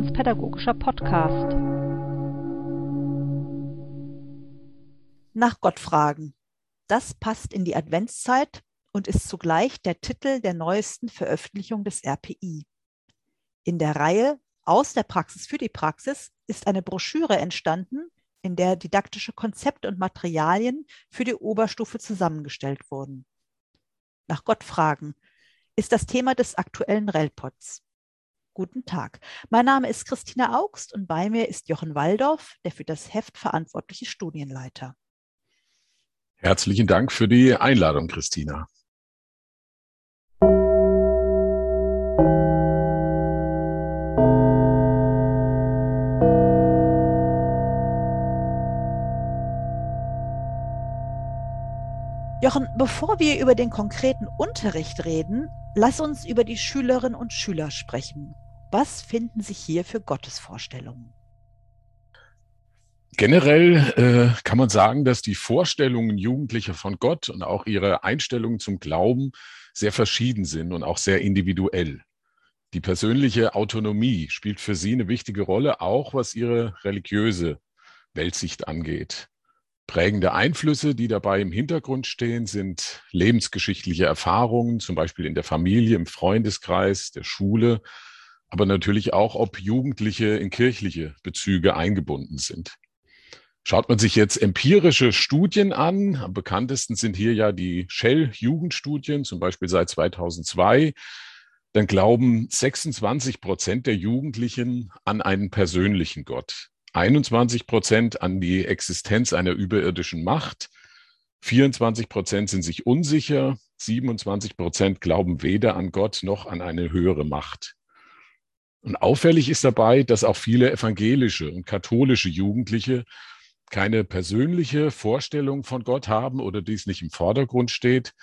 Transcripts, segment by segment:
religionspädagogischer Podcast. Nach Gott fragen. Das passt in die Adventszeit und ist zugleich der Titel der neuesten Veröffentlichung des RPI. In der Reihe Aus der Praxis für die Praxis ist eine Broschüre entstanden, in der didaktische Konzepte und Materialien für die Oberstufe zusammengestellt wurden. Nach Gott fragen ist das Thema des aktuellen Relpots. Guten Tag. Mein Name ist Christina Augst und bei mir ist Jochen Waldorf, der für das Heft verantwortliche Studienleiter. Herzlichen Dank für die Einladung, Christina. Jochen, bevor wir über den konkreten Unterricht reden, lass uns über die Schülerinnen und Schüler sprechen. Was finden sich hier für Gottesvorstellungen? Generell äh, kann man sagen, dass die Vorstellungen Jugendlicher von Gott und auch ihre Einstellungen zum Glauben sehr verschieden sind und auch sehr individuell. Die persönliche Autonomie spielt für sie eine wichtige Rolle, auch was ihre religiöse Weltsicht angeht. Prägende Einflüsse, die dabei im Hintergrund stehen, sind lebensgeschichtliche Erfahrungen, zum Beispiel in der Familie, im Freundeskreis, der Schule, aber natürlich auch, ob Jugendliche in kirchliche Bezüge eingebunden sind. Schaut man sich jetzt empirische Studien an, am bekanntesten sind hier ja die Shell-Jugendstudien, zum Beispiel seit 2002, dann glauben 26 Prozent der Jugendlichen an einen persönlichen Gott, 21 Prozent an die Existenz einer überirdischen Macht, 24 Prozent sind sich unsicher, 27 Prozent glauben weder an Gott noch an eine höhere Macht. Und auffällig ist dabei, dass auch viele evangelische und katholische Jugendliche keine persönliche Vorstellung von Gott haben oder dies nicht im Vordergrund steht,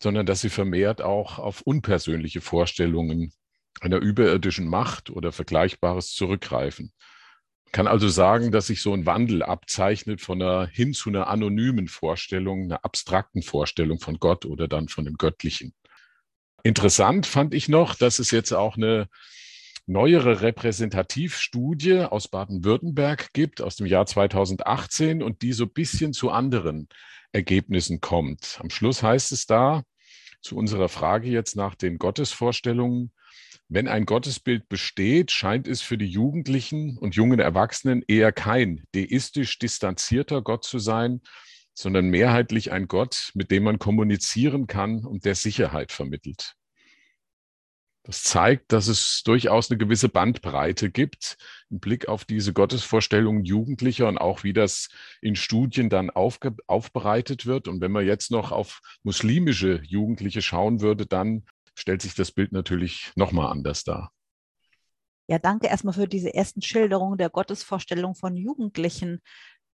sondern dass sie vermehrt auch auf unpersönliche Vorstellungen einer überirdischen Macht oder Vergleichbares zurückgreifen. Man kann also sagen, dass sich so ein Wandel abzeichnet von einer hin zu einer anonymen Vorstellung, einer abstrakten Vorstellung von Gott oder dann von dem Göttlichen. Interessant fand ich noch, dass es jetzt auch eine neuere Repräsentativstudie aus Baden-Württemberg gibt, aus dem Jahr 2018 und die so ein bisschen zu anderen Ergebnissen kommt. Am Schluss heißt es da, zu unserer Frage jetzt nach den Gottesvorstellungen, wenn ein Gottesbild besteht, scheint es für die Jugendlichen und jungen Erwachsenen eher kein deistisch distanzierter Gott zu sein, sondern mehrheitlich ein Gott, mit dem man kommunizieren kann und der Sicherheit vermittelt. Das zeigt, dass es durchaus eine gewisse Bandbreite gibt im Blick auf diese Gottesvorstellungen Jugendlicher und auch wie das in Studien dann aufbereitet wird. Und wenn man jetzt noch auf muslimische Jugendliche schauen würde, dann stellt sich das Bild natürlich nochmal anders dar. Ja, danke erstmal für diese ersten Schilderungen der Gottesvorstellung von Jugendlichen.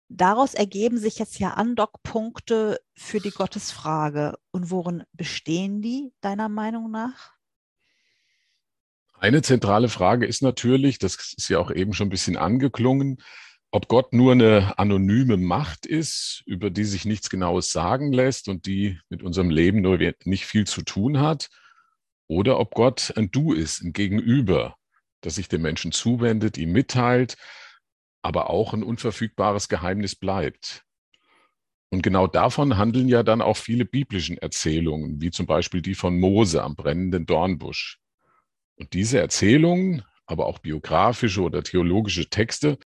Daraus ergeben sich jetzt ja Andockpunkte für die Gottesfrage. Und worin bestehen die deiner Meinung nach? Eine zentrale Frage ist natürlich, das ist ja auch eben schon ein bisschen angeklungen, ob Gott nur eine anonyme Macht ist, über die sich nichts Genaues sagen lässt und die mit unserem Leben nur nicht viel zu tun hat, oder ob Gott ein Du ist, ein Gegenüber, das sich dem Menschen zuwendet, ihm mitteilt, aber auch ein unverfügbares Geheimnis bleibt. Und genau davon handeln ja dann auch viele biblischen Erzählungen, wie zum Beispiel die von Mose am brennenden Dornbusch. Und diese Erzählungen, aber auch biografische oder theologische Texte,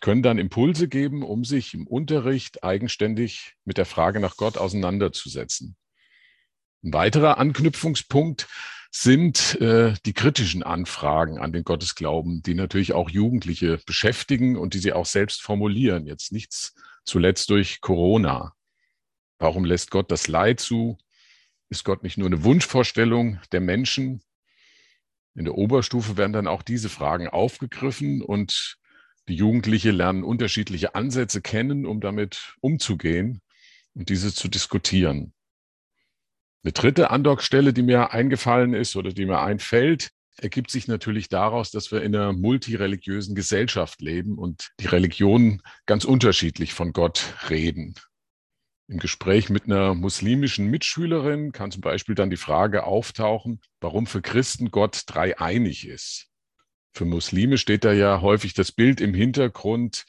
können dann Impulse geben, um sich im Unterricht eigenständig mit der Frage nach Gott auseinanderzusetzen. Ein weiterer Anknüpfungspunkt sind äh, die kritischen Anfragen an den Gottesglauben, die natürlich auch Jugendliche beschäftigen und die sie auch selbst formulieren. Jetzt nichts zuletzt durch Corona. Warum lässt Gott das Leid zu? Ist Gott nicht nur eine Wunschvorstellung der Menschen, in der Oberstufe werden dann auch diese Fragen aufgegriffen und die Jugendliche lernen unterschiedliche Ansätze kennen, um damit umzugehen und diese zu diskutieren. Eine dritte Andockstelle, die mir eingefallen ist oder die mir einfällt, ergibt sich natürlich daraus, dass wir in einer multireligiösen Gesellschaft leben und die Religionen ganz unterschiedlich von Gott reden. Im Gespräch mit einer muslimischen Mitschülerin kann zum Beispiel dann die Frage auftauchen, warum für Christen Gott dreieinig ist. Für Muslime steht da ja häufig das Bild im Hintergrund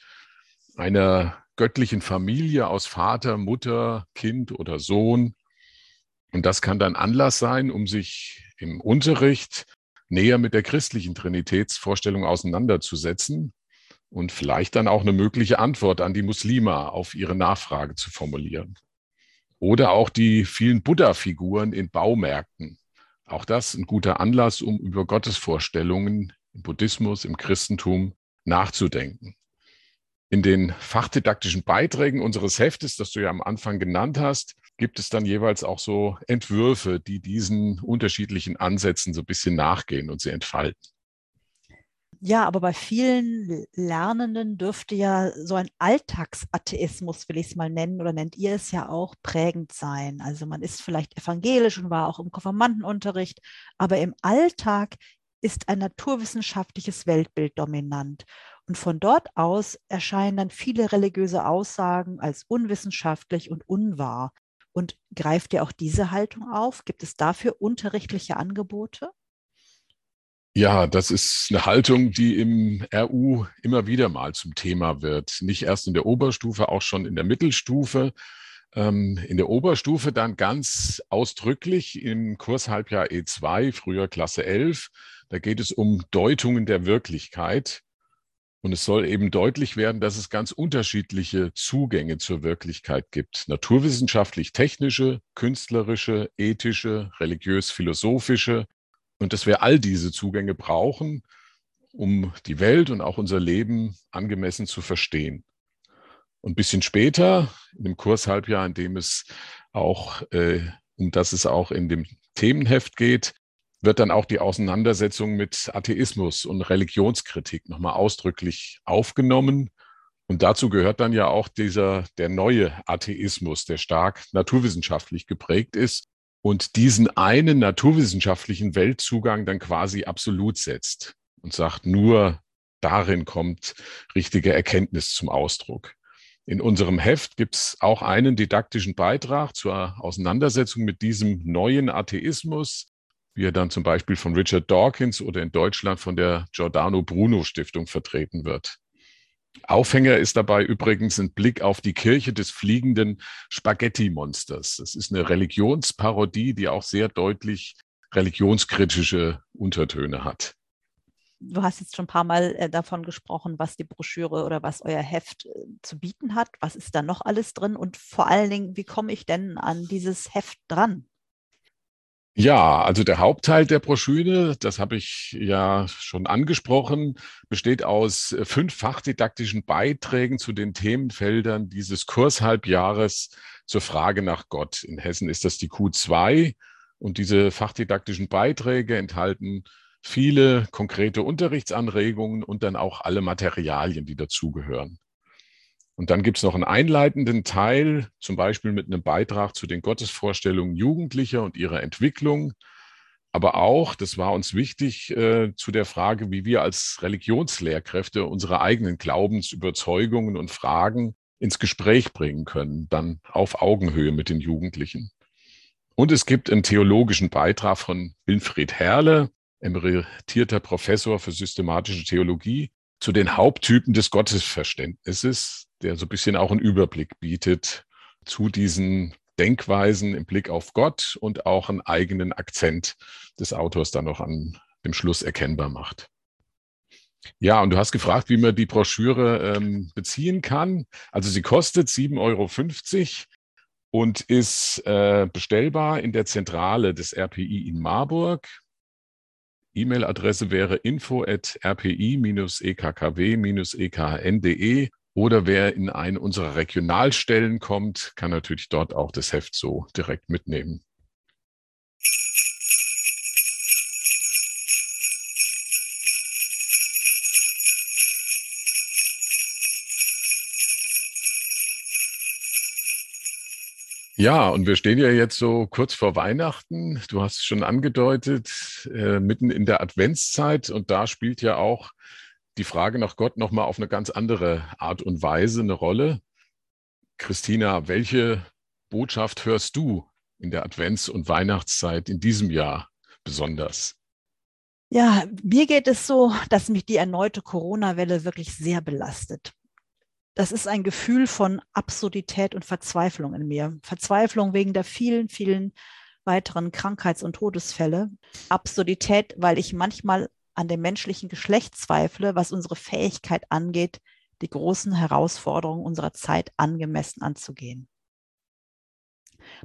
einer göttlichen Familie aus Vater, Mutter, Kind oder Sohn. Und das kann dann Anlass sein, um sich im Unterricht näher mit der christlichen Trinitätsvorstellung auseinanderzusetzen und vielleicht dann auch eine mögliche Antwort an die Muslime auf ihre Nachfrage zu formulieren. Oder auch die vielen Buddha-Figuren in Baumärkten. Auch das ein guter Anlass, um über Gottesvorstellungen im Buddhismus, im Christentum nachzudenken. In den fachdidaktischen Beiträgen unseres Heftes, das du ja am Anfang genannt hast, gibt es dann jeweils auch so Entwürfe, die diesen unterschiedlichen Ansätzen so ein bisschen nachgehen und sie entfalten. Ja, aber bei vielen Lernenden dürfte ja so ein Alltagsatheismus, will ich es mal nennen, oder nennt ihr es ja auch, prägend sein. Also man ist vielleicht evangelisch und war auch im Konfirmandenunterricht, aber im Alltag ist ein naturwissenschaftliches Weltbild dominant. Und von dort aus erscheinen dann viele religiöse Aussagen als unwissenschaftlich und unwahr. Und greift ihr auch diese Haltung auf? Gibt es dafür unterrichtliche Angebote? Ja, das ist eine Haltung, die im RU immer wieder mal zum Thema wird. Nicht erst in der Oberstufe, auch schon in der Mittelstufe. Ähm, in der Oberstufe dann ganz ausdrücklich im Kurshalbjahr E2, früher Klasse 11. Da geht es um Deutungen der Wirklichkeit. Und es soll eben deutlich werden, dass es ganz unterschiedliche Zugänge zur Wirklichkeit gibt. Naturwissenschaftlich-technische, künstlerische, ethische, religiös-philosophische. Und dass wir all diese Zugänge brauchen, um die Welt und auch unser Leben angemessen zu verstehen. Und ein bisschen später, in dem Kurshalbjahr, in dem es auch, äh, um das es auch in dem Themenheft geht, wird dann auch die Auseinandersetzung mit Atheismus und Religionskritik nochmal ausdrücklich aufgenommen. Und dazu gehört dann ja auch dieser, der neue Atheismus, der stark naturwissenschaftlich geprägt ist und diesen einen naturwissenschaftlichen Weltzugang dann quasi absolut setzt und sagt, nur darin kommt richtige Erkenntnis zum Ausdruck. In unserem Heft gibt es auch einen didaktischen Beitrag zur Auseinandersetzung mit diesem neuen Atheismus, wie er dann zum Beispiel von Richard Dawkins oder in Deutschland von der Giordano Bruno Stiftung vertreten wird. Aufhänger ist dabei übrigens ein Blick auf die Kirche des fliegenden Spaghetti-Monsters. Das ist eine Religionsparodie, die auch sehr deutlich religionskritische Untertöne hat du hast jetzt schon ein paar Mal äh, davon gesprochen, was die Broschüre oder was euer Heft äh, zu bieten hat. Was ist da noch alles drin? Und vor allen Dingen, wie komme ich denn an dieses Heft dran? Ja, also der Hauptteil der Broschüre, das habe ich ja schon angesprochen, besteht aus äh, fünf fachdidaktischen Beiträgen zu den Themenfeldern dieses Kurshalbjahres zur Frage nach Gott. In Hessen ist das die Q2 und diese fachdidaktischen Beiträge enthalten viele konkrete Unterrichtsanregungen und dann auch alle Materialien, die dazugehören. Und dann gibt es noch einen einleitenden Teil, zum Beispiel mit einem Beitrag zu den Gottesvorstellungen Jugendlicher und ihrer Entwicklung. Aber auch, das war uns wichtig, äh, zu der Frage, wie wir als Religionslehrkräfte unsere eigenen Glaubensüberzeugungen und Fragen ins Gespräch bringen können, dann auf Augenhöhe mit den Jugendlichen. Und es gibt einen theologischen Beitrag von Wilfried Herle, emeritierter Professor für systematische Theologie, zu den Haupttypen des Gottesverständnisses, der so ein bisschen auch einen Überblick bietet zu diesen Denkweisen im Blick auf Gott und auch einen eigenen Akzent des Autors dann noch an dem Schluss erkennbar macht. Ja, und du hast gefragt, wie man die Broschüre ähm, beziehen kann. Also sie kostet 7,50 Euro und ist äh, bestellbar in der Zentrale des RPI in Marburg. E-Mail-Adresse wäre info.rpi-ekkw-ekhn.de oder wer in eine unserer Regionalstellen kommt, kann natürlich dort auch das Heft so direkt mitnehmen. Ja, und wir stehen ja jetzt so kurz vor Weihnachten. Du hast es schon angedeutet, äh, mitten in der Adventszeit. Und da spielt ja auch die Frage nach Gott nochmal auf eine ganz andere Art und Weise eine Rolle. Christina, welche Botschaft hörst du in der Advents- und Weihnachtszeit in diesem Jahr besonders? Ja, mir geht es so, dass mich die erneute Corona-Welle wirklich sehr belastet. Das ist ein Gefühl von Absurdität und Verzweiflung in mir. Verzweiflung wegen der vielen, vielen weiteren Krankheits- und Todesfälle. Absurdität, weil ich manchmal an dem menschlichen Geschlecht zweifle, was unsere Fähigkeit angeht, die großen Herausforderungen unserer Zeit angemessen anzugehen.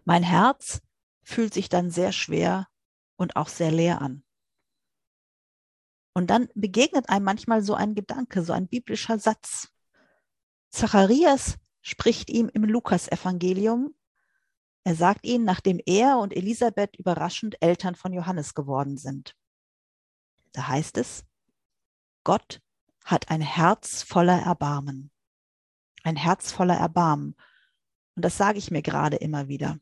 Mein Herz fühlt sich dann sehr schwer und auch sehr leer an. Und dann begegnet einem manchmal so ein Gedanke, so ein biblischer Satz. Zacharias spricht ihm im Lukasevangelium. Er sagt ihn, nachdem er und Elisabeth überraschend Eltern von Johannes geworden sind. Da heißt es, Gott hat ein Herz voller Erbarmen. Ein Herz voller Erbarmen. Und das sage ich mir gerade immer wieder.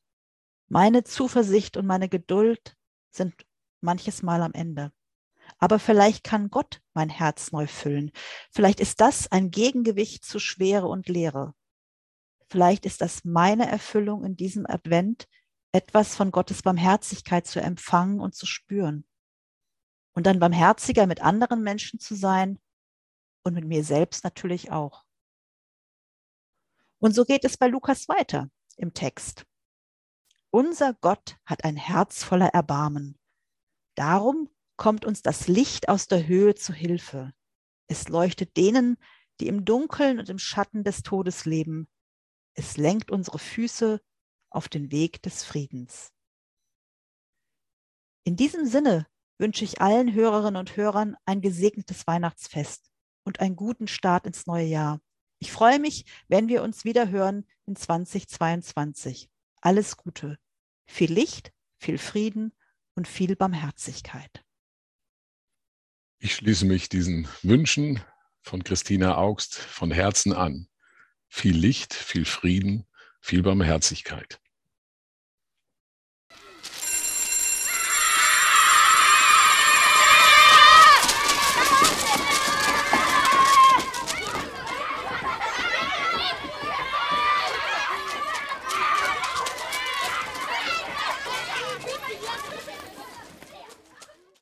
Meine Zuversicht und meine Geduld sind manches Mal am Ende. Aber vielleicht kann Gott mein Herz neu füllen. Vielleicht ist das ein Gegengewicht zu Schwere und Leere. Vielleicht ist das meine Erfüllung in diesem Advent, etwas von Gottes Barmherzigkeit zu empfangen und zu spüren. Und dann barmherziger mit anderen Menschen zu sein und mit mir selbst natürlich auch. Und so geht es bei Lukas weiter im Text. Unser Gott hat ein Herz voller Erbarmen. Darum kommt uns das Licht aus der Höhe zu Hilfe. Es leuchtet denen, die im Dunkeln und im Schatten des Todes leben. Es lenkt unsere Füße auf den Weg des Friedens. In diesem Sinne wünsche ich allen Hörerinnen und Hörern ein gesegnetes Weihnachtsfest und einen guten Start ins neue Jahr. Ich freue mich, wenn wir uns wieder hören in 2022. Alles Gute, viel Licht, viel Frieden und viel Barmherzigkeit. Ich schließe mich diesen Wünschen von Christina Augst von Herzen an. Viel Licht, viel Frieden, viel Barmherzigkeit.